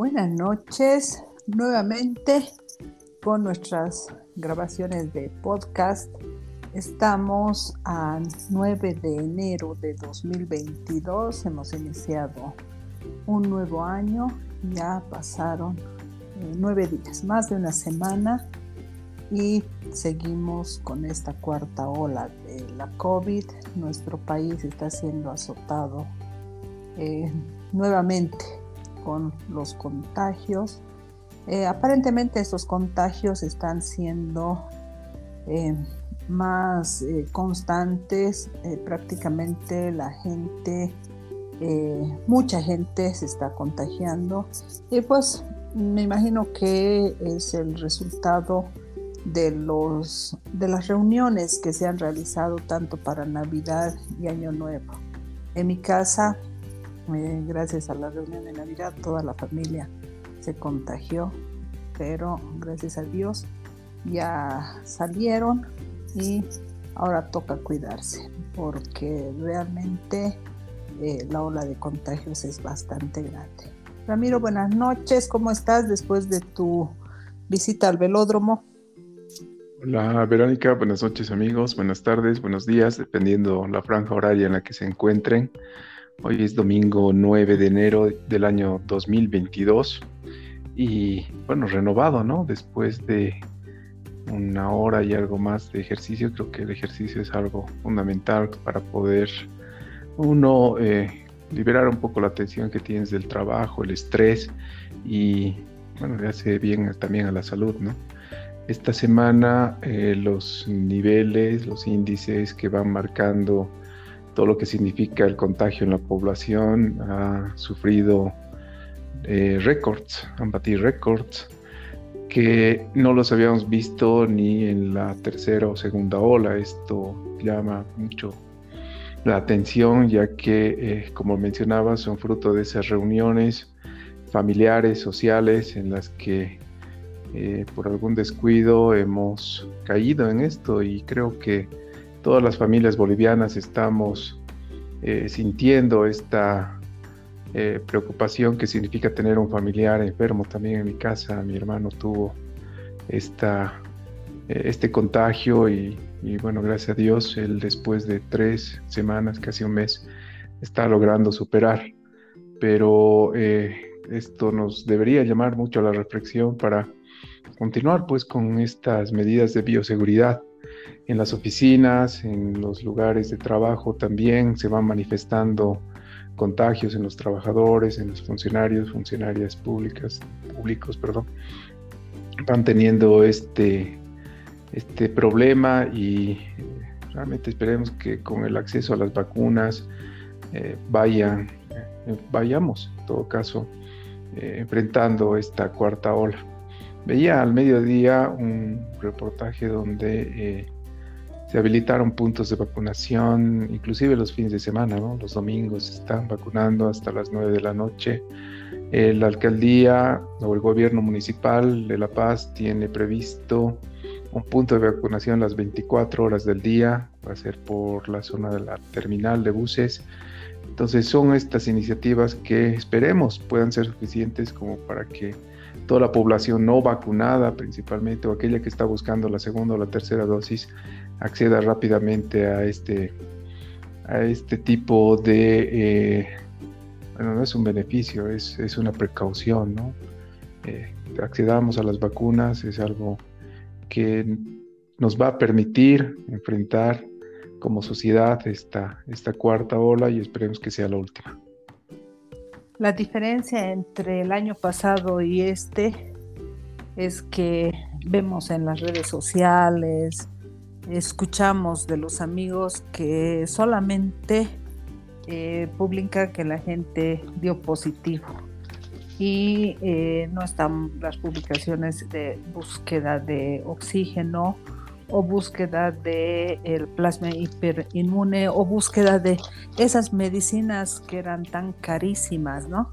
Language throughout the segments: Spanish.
Buenas noches, nuevamente con nuestras grabaciones de podcast. Estamos a 9 de enero de 2022, hemos iniciado un nuevo año, ya pasaron eh, nueve días, más de una semana y seguimos con esta cuarta ola de la COVID. Nuestro país está siendo azotado eh, nuevamente con los contagios. Eh, aparentemente estos contagios están siendo eh, más constantes. prácticamente la gente, mucha gente se está contagiando y pues me imagino que es el resultado de, los, de las reuniones que se han realizado tanto para Navidad y Año Nuevo. En mi casa, gracias a la reunión de Navidad, toda la familia se contagió, pero gracias a Dios ya salieron y ahora toca cuidarse porque realmente eh, la ola de contagios es bastante grande. Ramiro, buenas noches, ¿cómo estás después de tu visita al velódromo? Hola Verónica, buenas noches amigos, buenas tardes, buenos días, dependiendo la franja horaria en la que se encuentren. Hoy es domingo 9 de enero del año 2022 y bueno, renovado, ¿no? Después de una hora y algo más de ejercicio, creo que el ejercicio es algo fundamental para poder uno eh, liberar un poco la tensión que tienes del trabajo, el estrés y bueno, le hace bien también a la salud, ¿no? Esta semana eh, los niveles, los índices que van marcando todo lo que significa el contagio en la población ha sufrido eh, récords, han batido récords que no los habíamos visto ni en la tercera o segunda ola. Esto llama mucho la atención ya que, eh, como mencionaba, son fruto de esas reuniones familiares, sociales, en las que eh, por algún descuido hemos caído en esto y creo que todas las familias bolivianas estamos eh, sintiendo esta eh, preocupación que significa tener un familiar enfermo. También en mi casa mi hermano tuvo esta, este contagio y, y, bueno, gracias a Dios, él después de tres semanas, casi un mes, está logrando superar. Pero esto nos debería llamar mucho a la reflexión para continuar pues con estas medidas de bioseguridad. En las oficinas, en los lugares de trabajo también se van manifestando contagios en los trabajadores, en los funcionarios, funcionarias públicas, públicos, perdón. Van teniendo este, este problema y realmente esperemos que con el acceso a las vacunas eh, vayan, eh, vayamos, en todo caso, eh, enfrentando esta cuarta ola. Veía al mediodía un reportaje donde eh, se habilitaron puntos de vacunación, inclusive los fines de semana, los domingos están vacunando hasta las 9 de la noche. la alcaldía o el gobierno municipal de La Paz tiene previsto un punto de vacunación las 24 horas del día, va a ser por la zona de la terminal de buses. Entonces son estas iniciativas que esperemos puedan ser suficientes como para que toda la población no vacunada principalmente o aquella que está buscando la segunda o la tercera dosis acceda rápidamente a este, a este tipo de, eh, bueno, no es un beneficio, es, es una precaución, ¿no? Eh, accedamos a las vacunas es algo que nos va a permitir enfrentar como sociedad esta, esta cuarta ola y esperemos que sea la última. La diferencia entre el año pasado y este es que vemos en las redes sociales, escuchamos de los amigos que solamente eh, publica que la gente dio positivo. Y eh, no están las publicaciones de búsqueda de oxígeno o búsqueda de el plasma hiperinmune o búsqueda de esas medicinas que eran tan carísimas, ¿no?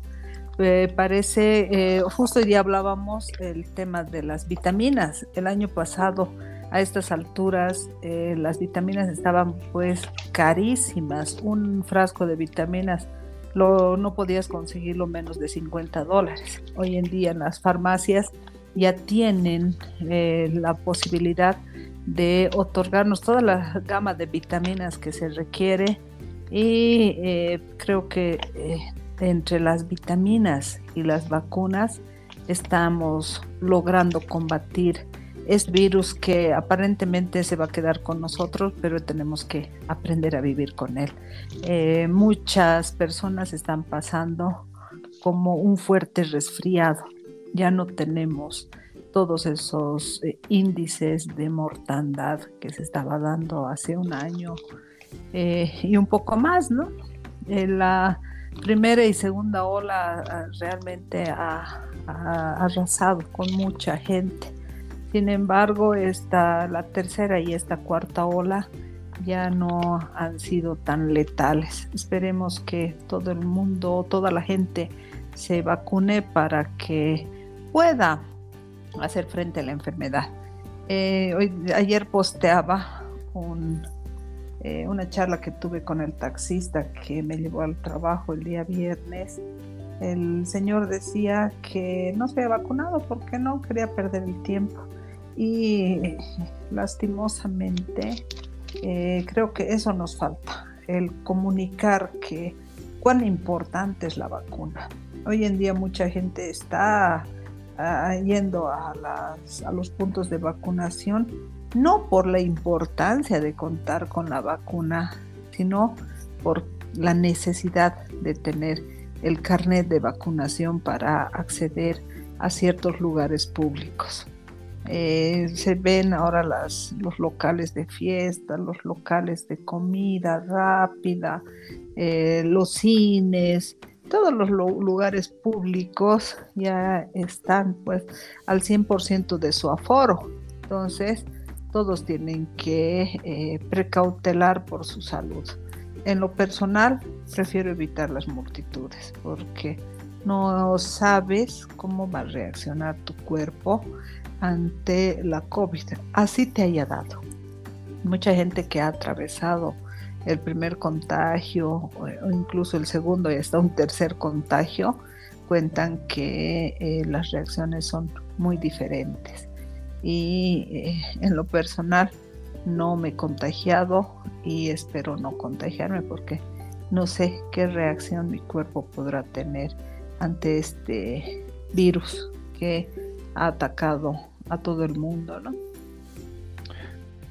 Eh, parece, eh, justo hoy hablábamos el tema de las vitaminas. El año pasado, a estas alturas, eh, las vitaminas estaban pues carísimas. Un frasco de vitaminas lo, no podías conseguirlo menos de 50 dólares. Hoy en día en las farmacias ya tienen la posibilidad de otorgarnos toda la gama de vitaminas que se requiere y eh, creo que eh, entre las vitaminas y las vacunas estamos logrando combatir este virus que aparentemente se va a quedar con nosotros, pero tenemos que aprender a vivir con él. Eh, muchas personas están pasando como un fuerte resfriado. Ya no tenemos todos esos eh, índices de mortandad que se estaba dando hace un año eh, y un poco más, ¿no? la primera y segunda ola ah, realmente ha arrasado con mucha gente sin embargo, esta, la tercera y esta cuarta ola ya no han sido tan letales. Esperemos que todo el mundo, toda la gente se vacune para que pueda hacer frente a la enfermedad. Eh, hoy, ayer posteaba eh, una charla que tuve con el taxista que me llevó al trabajo el día viernes. El señor decía que no se había vacunado porque no quería perder el tiempo y lastimosamente eh, creo que eso nos falta, el comunicar que cuán importante es la vacuna. Hoy en día mucha gente está yendo a, a los puntos de vacunación no por la importancia de contar con la vacuna, sino por la necesidad de tener el carnet de vacunación para acceder a ciertos lugares públicos. Eh, se ven ahora las, los locales de fiesta, los locales de comida rápida, eh, los cines, todos los lugares públicos ya están pues al 100% de su aforo. Entonces, todos tienen que eh, precautelar por su salud. En lo personal, prefiero evitar las multitudes porque no sabes cómo va a reaccionar tu cuerpo ante la COVID, así te haya dado. Mucha gente que ha atravesado el primer contagio o incluso el segundo y hasta un tercer contagio, cuentan que eh, las reacciones son muy diferentes. Y eh, en lo personal no me he contagiado y espero no contagiarme porque no sé qué reacción mi cuerpo podrá tener ante este virus que ha atacado a todo el mundo, ¿no?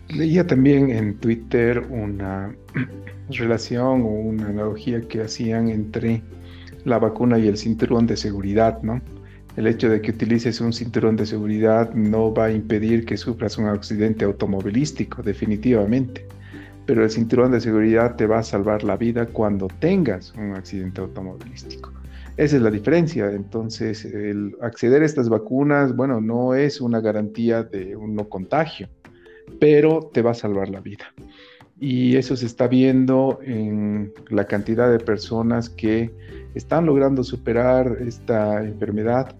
Leía también en Twitter una relación o una analogía que hacían entre la vacuna y el cinturón de seguridad, ¿no? El hecho de que utilices un cinturón de seguridad no va a impedir que sufras un accidente automovilístico, definitivamente. Pero el cinturón de seguridad te va a salvar la vida cuando tengas un accidente automovilístico. Esa es la diferencia. Entonces, el acceder a estas vacunas, bueno, no es una garantía de un no contagio, pero te va a salvar la vida. Y eso se está viendo en la cantidad de personas que están logrando superar esta enfermedad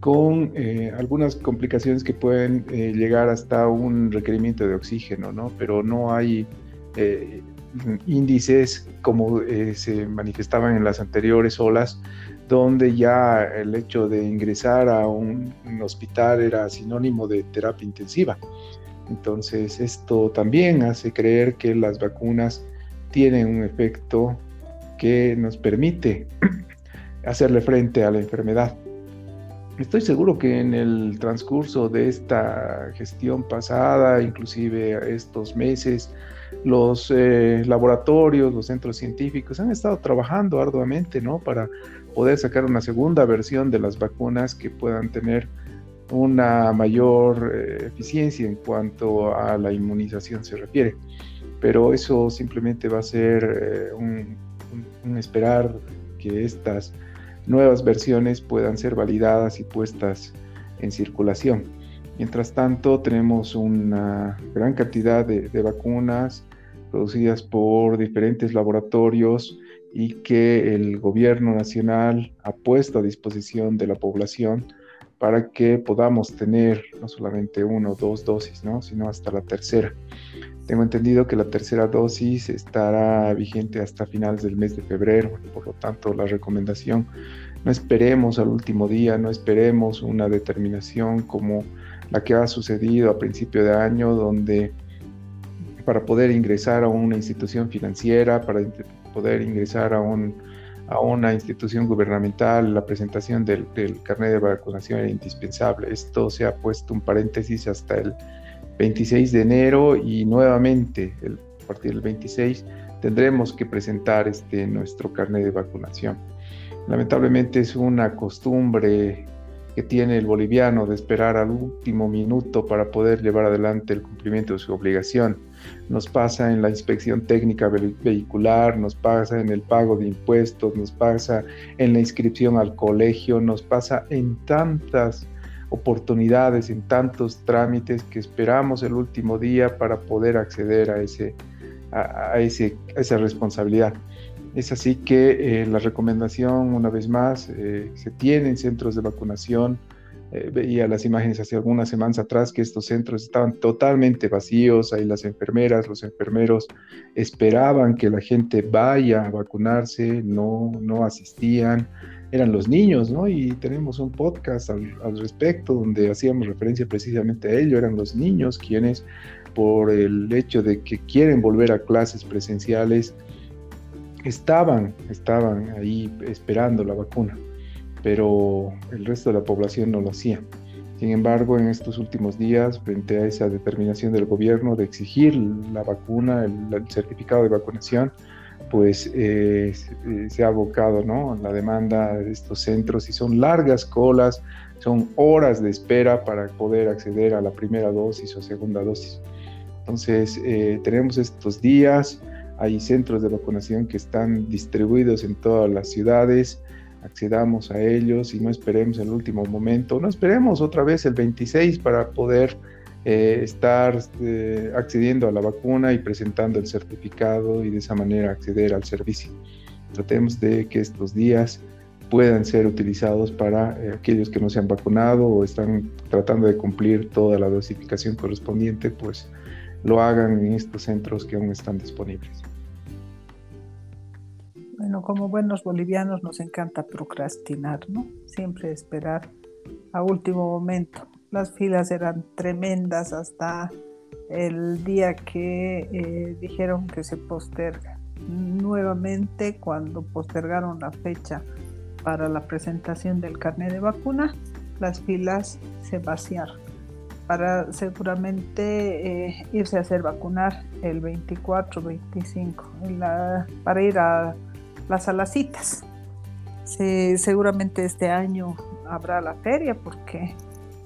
con eh, algunas complicaciones que pueden eh, llegar hasta un requerimiento de oxígeno, ¿no? Pero no hay eh, índices como se manifestaban en las anteriores olas donde ya el hecho de ingresar a un, hospital era sinónimo de terapia intensiva. Entonces esto también hace creer que las vacunas tienen un efecto que nos permite hacerle frente a la enfermedad. Estoy seguro que en el transcurso de esta gestión pasada, inclusive estos meses, los eh, laboratorios, los centros científicos han estado trabajando arduamente, ¿no? Para poder sacar una segunda versión de las vacunas que puedan tener una mayor eh, eficiencia en cuanto a la inmunización se refiere. Pero eso simplemente va a ser eh, un, esperar que estas nuevas versiones puedan ser validadas y puestas en circulación. Mientras tanto, tenemos una gran cantidad de vacunas producidas por diferentes laboratorios y que el gobierno nacional ha puesto a disposición de la población para que podamos tener no solamente uno o dos dosis, ¿no? sino hasta la tercera. Tengo entendido que la tercera dosis estará vigente hasta finales del mes de febrero, por lo tanto la recomendación, no esperemos al último día, no esperemos una determinación como la que ha sucedido a principio de año, donde para poder ingresar a una institución financiera, para poder ingresar a, un, a una institución gubernamental, la presentación del, carnet de vacunación era indispensable. Esto se ha puesto un paréntesis hasta el 26 de enero y nuevamente el, a partir del 26 tendremos que presentar este, nuestro carnet de vacunación. Lamentablemente es una costumbre que tiene el boliviano de esperar al último minuto para poder llevar adelante el cumplimiento de su obligación. Nos pasa en la inspección técnica vehicular, nos pasa en el pago de impuestos, nos pasa en la inscripción al colegio, nos pasa en tantas oportunidades, en tantos trámites que esperamos el último día para poder acceder a, ese, a, ese, esa responsabilidad. Es así que eh, la recomendación, una vez más, eh, se tienen centros de vacunación. Eh, veía las imágenes hace algunas semanas atrás que estos centros estaban totalmente vacíos. Ahí las enfermeras, los enfermeros esperaban que la gente vaya a vacunarse, no, no asistían eran los niños, ¿no? Y tenemos un podcast al, respecto donde hacíamos referencia precisamente a ello, eran los niños quienes por el hecho de que quieren volver a clases presenciales, estaban, estaban ahí esperando la vacuna, pero el resto de la población no lo hacía. Sin embargo, en estos últimos días, frente a esa determinación del gobierno de exigir la vacuna, el certificado de vacunación, pues eh, eh, se ha abocado ¿no? la demanda de estos centros y son largas colas, son horas de espera para poder acceder a la primera dosis o segunda dosis. Entonces, eh, tenemos estos días, hay centros de vacunación que están distribuidos en todas las ciudades, accedamos a ellos y no esperemos el último momento, no esperemos otra vez el 26 para poder eh, estar eh, accediendo a la vacuna y presentando el certificado y de esa manera acceder al servicio. Tratemos de que estos días puedan ser utilizados para eh, aquellos que no se han vacunado o están tratando de cumplir toda la dosificación correspondiente, pues lo hagan en estos centros que aún están disponibles. Como buenos bolivianos nos encanta procrastinar, ¿no? Siempre esperar a último momento las filas eran tremendas hasta el día que eh, dijeron que se posterga. Nuevamente, cuando postergaron la fecha para la presentación del carnet de vacuna, las filas se vaciaron para seguramente eh, irse a hacer vacunar el 24, 25, para ir a las alacitas. seguramente este año habrá la feria porque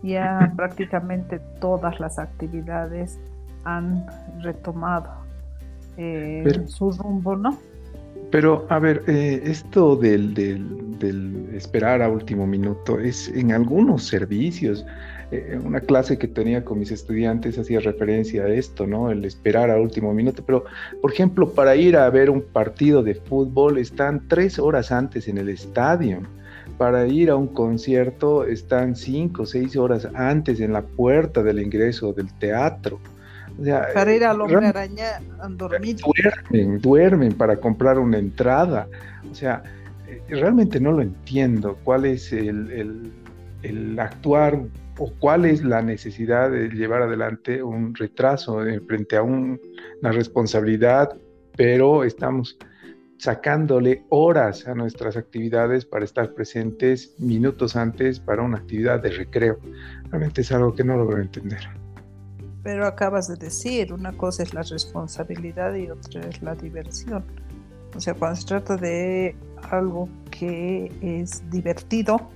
ya prácticamente todas las actividades han retomado eh, su rumbo, ¿no? Pero, a ver, eh, esto del, del, esperar a último minuto es en algunos servicios. Eh, una clase que tenía con mis estudiantes hacía referencia a esto, ¿no? El esperar a último minuto. Pero, por ejemplo, para ir a ver un partido de fútbol están tres horas antes en el estadio para ir a un concierto están cinco o seis horas antes en la puerta del ingreso del teatro. para ir al hombre araña dormir. Duermen, duermen para comprar una entrada. O sea, eh, realmente no lo entiendo. ¿Cuál es el, actuar o cuál es la necesidad de llevar adelante un retraso frente a una responsabilidad? Pero estamos sacándole horas a nuestras actividades para estar presentes minutos antes para una actividad de recreo. Realmente es algo que no logro entender. Pero acabas de decir, una cosa es la responsabilidad y otra es la diversión. O sea, cuando se trata de algo que es divertido,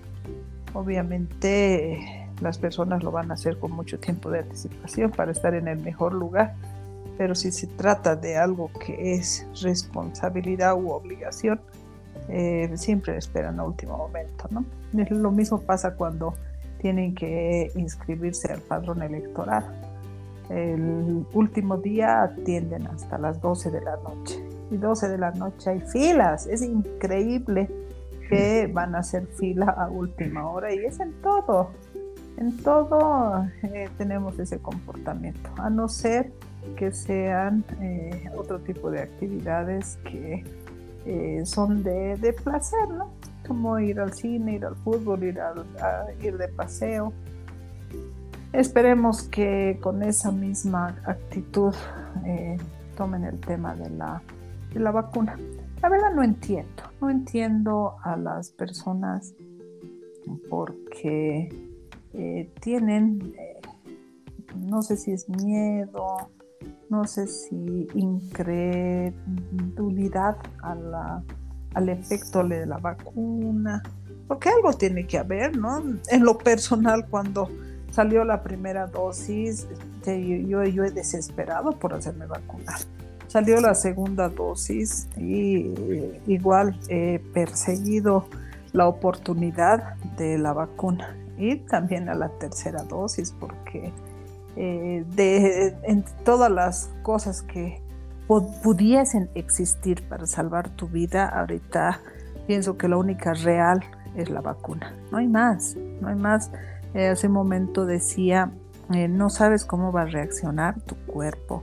obviamente las personas lo van a hacer con mucho tiempo de anticipación para estar en el mejor lugar pero si se trata de algo que es responsabilidad u obligación, eh, siempre esperan a último momento, ¿no? Lo mismo pasa cuando tienen que inscribirse al padrón electoral. El último día atienden hasta las 12 de la noche. Y 12 de la noche hay filas. Es increíble que van a hacer fila a última hora y es en todo. En todo eh, tenemos ese comportamiento. A no ser que sean eh, otro tipo de actividades que eh, son de, de, placer, ¿no? Como ir al cine, ir al fútbol, ir, a ir de paseo. Esperemos que con esa misma actitud tomen el tema de la, de la vacuna. La verdad no entiendo, no entiendo a las personas porque eh, tienen, eh, no sé si es miedo, no sé si incredulidad al efecto de la vacuna, porque algo tiene que haber, ¿no? En lo personal, cuando salió la primera dosis, yo, yo he desesperado por hacerme vacunar. Salió la segunda dosis y igual he perseguido la oportunidad de la vacuna y también a la tercera dosis porque eh, de en todas las cosas que pudiesen existir para salvar tu vida ahorita pienso que la única real es la vacuna. No hay más no hay más. Eh, hace un momento decía eh, no sabes cómo va a reaccionar tu cuerpo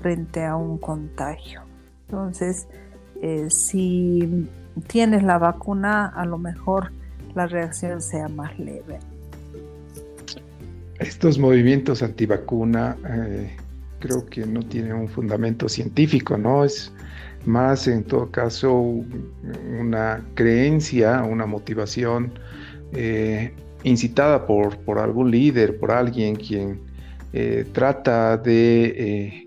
frente a un contagio. Entonces si tienes la vacuna, a lo mejor la reacción sea más leve. Estos movimientos antivacuna eh, creo que no tienen un fundamento científico, ¿no? Es más en todo caso una creencia, una motivación eh, incitada por, por, algún líder, por alguien quien eh, trata de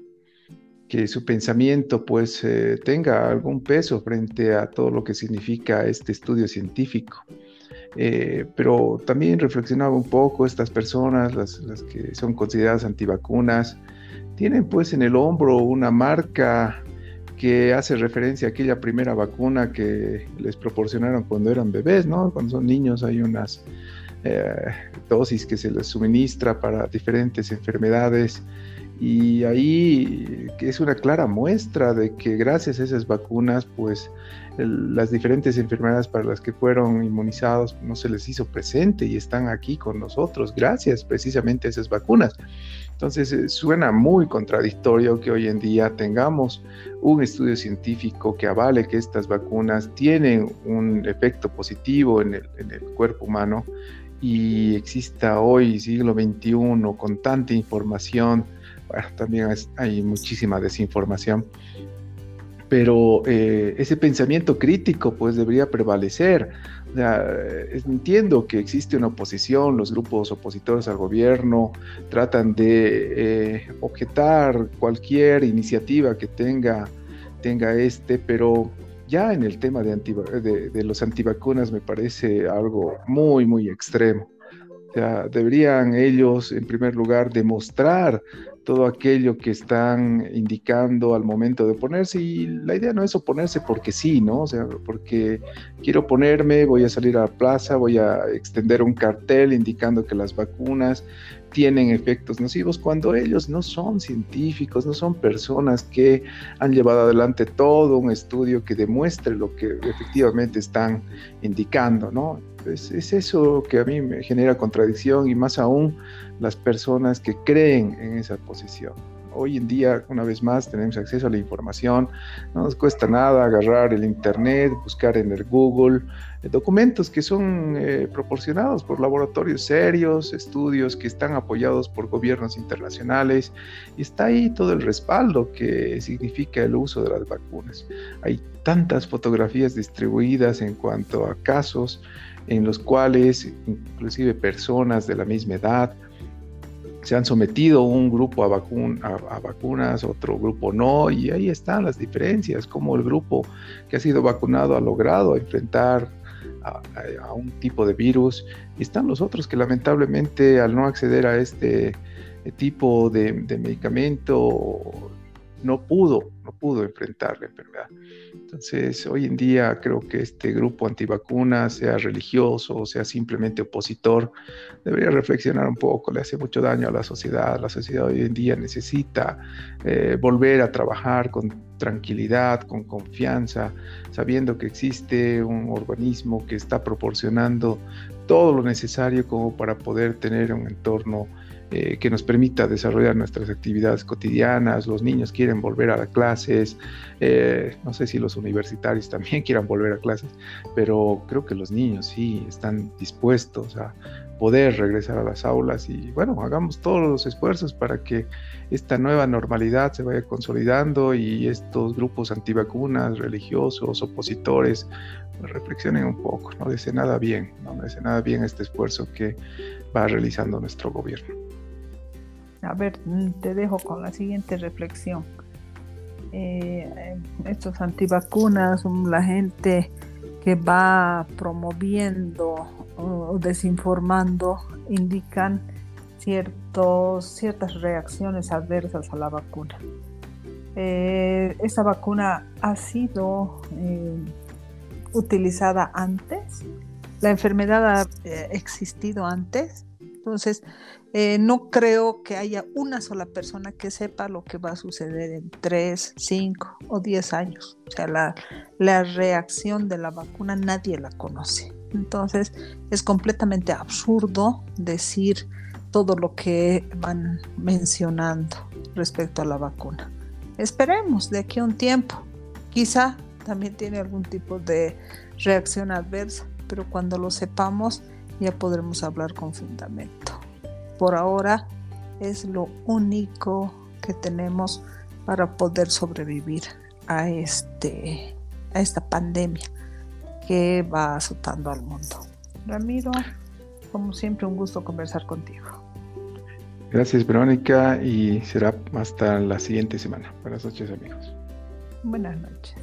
que su pensamiento pues tenga algún peso frente a todo lo que significa este estudio científico. Eh, pero también reflexionaba un poco, estas personas, las, que son consideradas antivacunas, tienen pues en el hombro una marca que hace referencia a aquella primera vacuna que les proporcionaron cuando eran bebés, ¿no? Cuando son niños hay unas eh, dosis que se les suministra para diferentes enfermedades y ahí es una clara muestra de que gracias a esas vacunas, pues las diferentes enfermedades para las que fueron inmunizados no se les hizo presente y están aquí con nosotros gracias precisamente a esas vacunas. Entonces eh, suena muy contradictorio que hoy en día tengamos un estudio científico que avale que estas vacunas tienen un efecto positivo en el, en el cuerpo humano y exista hoy, siglo XXI, con tanta información también hay muchísima desinformación, pero eh, ese pensamiento crítico pues debería prevalecer. entiendo que existe una oposición, los grupos opositores al gobierno tratan de eh, objetar cualquier iniciativa que tenga, tenga este, pero ya en el tema de, de, de los antivacunas me parece algo muy, muy extremo. deberían ellos, en primer lugar, demostrar todo aquello que están indicando al momento de oponerse y la idea no es oponerse porque sí, ¿no? O sea, porque quiero ponerme, voy a salir a la plaza, voy a extender un cartel indicando que las vacunas tienen efectos nocivos cuando ellos no son científicos, no son personas que han llevado adelante todo un estudio que demuestre lo que efectivamente están indicando, ¿no? Es, es eso que a mí me genera contradicción y más aún las personas que creen en esa posición. Hoy en día, una vez más, tenemos acceso a la información, no nos cuesta nada agarrar el Internet, buscar en el Google eh, documentos que son eh, proporcionados por laboratorios serios, estudios que están apoyados por gobiernos internacionales, y está ahí todo el respaldo que significa el uso de las vacunas. Hay tantas fotografías distribuidas en cuanto a casos en los cuales inclusive personas de la misma edad, se han sometido un grupo a, a, vacunas, otro grupo no, y ahí están las diferencias, como el grupo que ha sido vacunado ha logrado enfrentar a, un tipo de virus, y están los otros que lamentablemente al no acceder a este tipo de, de medicamento no pudo, no pudo enfrentar la enfermedad. Entonces, hoy en día creo que este grupo antivacuna, sea religioso o sea simplemente opositor, debería reflexionar un poco, le hace mucho daño a la sociedad. La sociedad hoy en día necesita eh, volver a trabajar con tranquilidad, con confianza, sabiendo que existe un organismo que está proporcionando todo lo necesario como para poder tener un entorno eh, que nos permita desarrollar nuestras actividades cotidianas. Los niños quieren volver a las clases, eh, no sé si los universitarios también quieran volver a clases, pero creo que los niños sí están dispuestos a poder regresar a las aulas y bueno, hagamos todos los esfuerzos para que esta nueva normalidad se vaya consolidando y estos grupos antivacunas, religiosos, opositores, pues reflexionen un poco, no dice nada bien, no dice nada bien este esfuerzo que va realizando nuestro gobierno. A ver, te dejo con la siguiente reflexión. Eh, estos antivacunas, la gente que va promoviendo o desinformando, indican ciertos, ciertas reacciones adversas a la vacuna. Eh, esta vacuna ha sido eh, utilizada antes, la enfermedad ha existido antes entonces, eh, no creo que haya una sola persona que sepa lo que va a suceder en 3, 5 o 10 años. O sea, la, la reacción de la vacuna nadie la conoce. Entonces, es completamente absurdo decir todo lo que van mencionando respecto a la vacuna. Esperemos de aquí a un tiempo. Quizá también tiene algún tipo de reacción adversa, pero cuando lo sepamos, ya podremos hablar con fundamento. Por ahora es lo único que tenemos para poder sobrevivir a, este, a esta pandemia que va azotando al mundo. Ramiro, como siempre, un gusto conversar contigo. Gracias, Verónica, y será hasta la siguiente semana. Buenas noches, amigos. Buenas noches.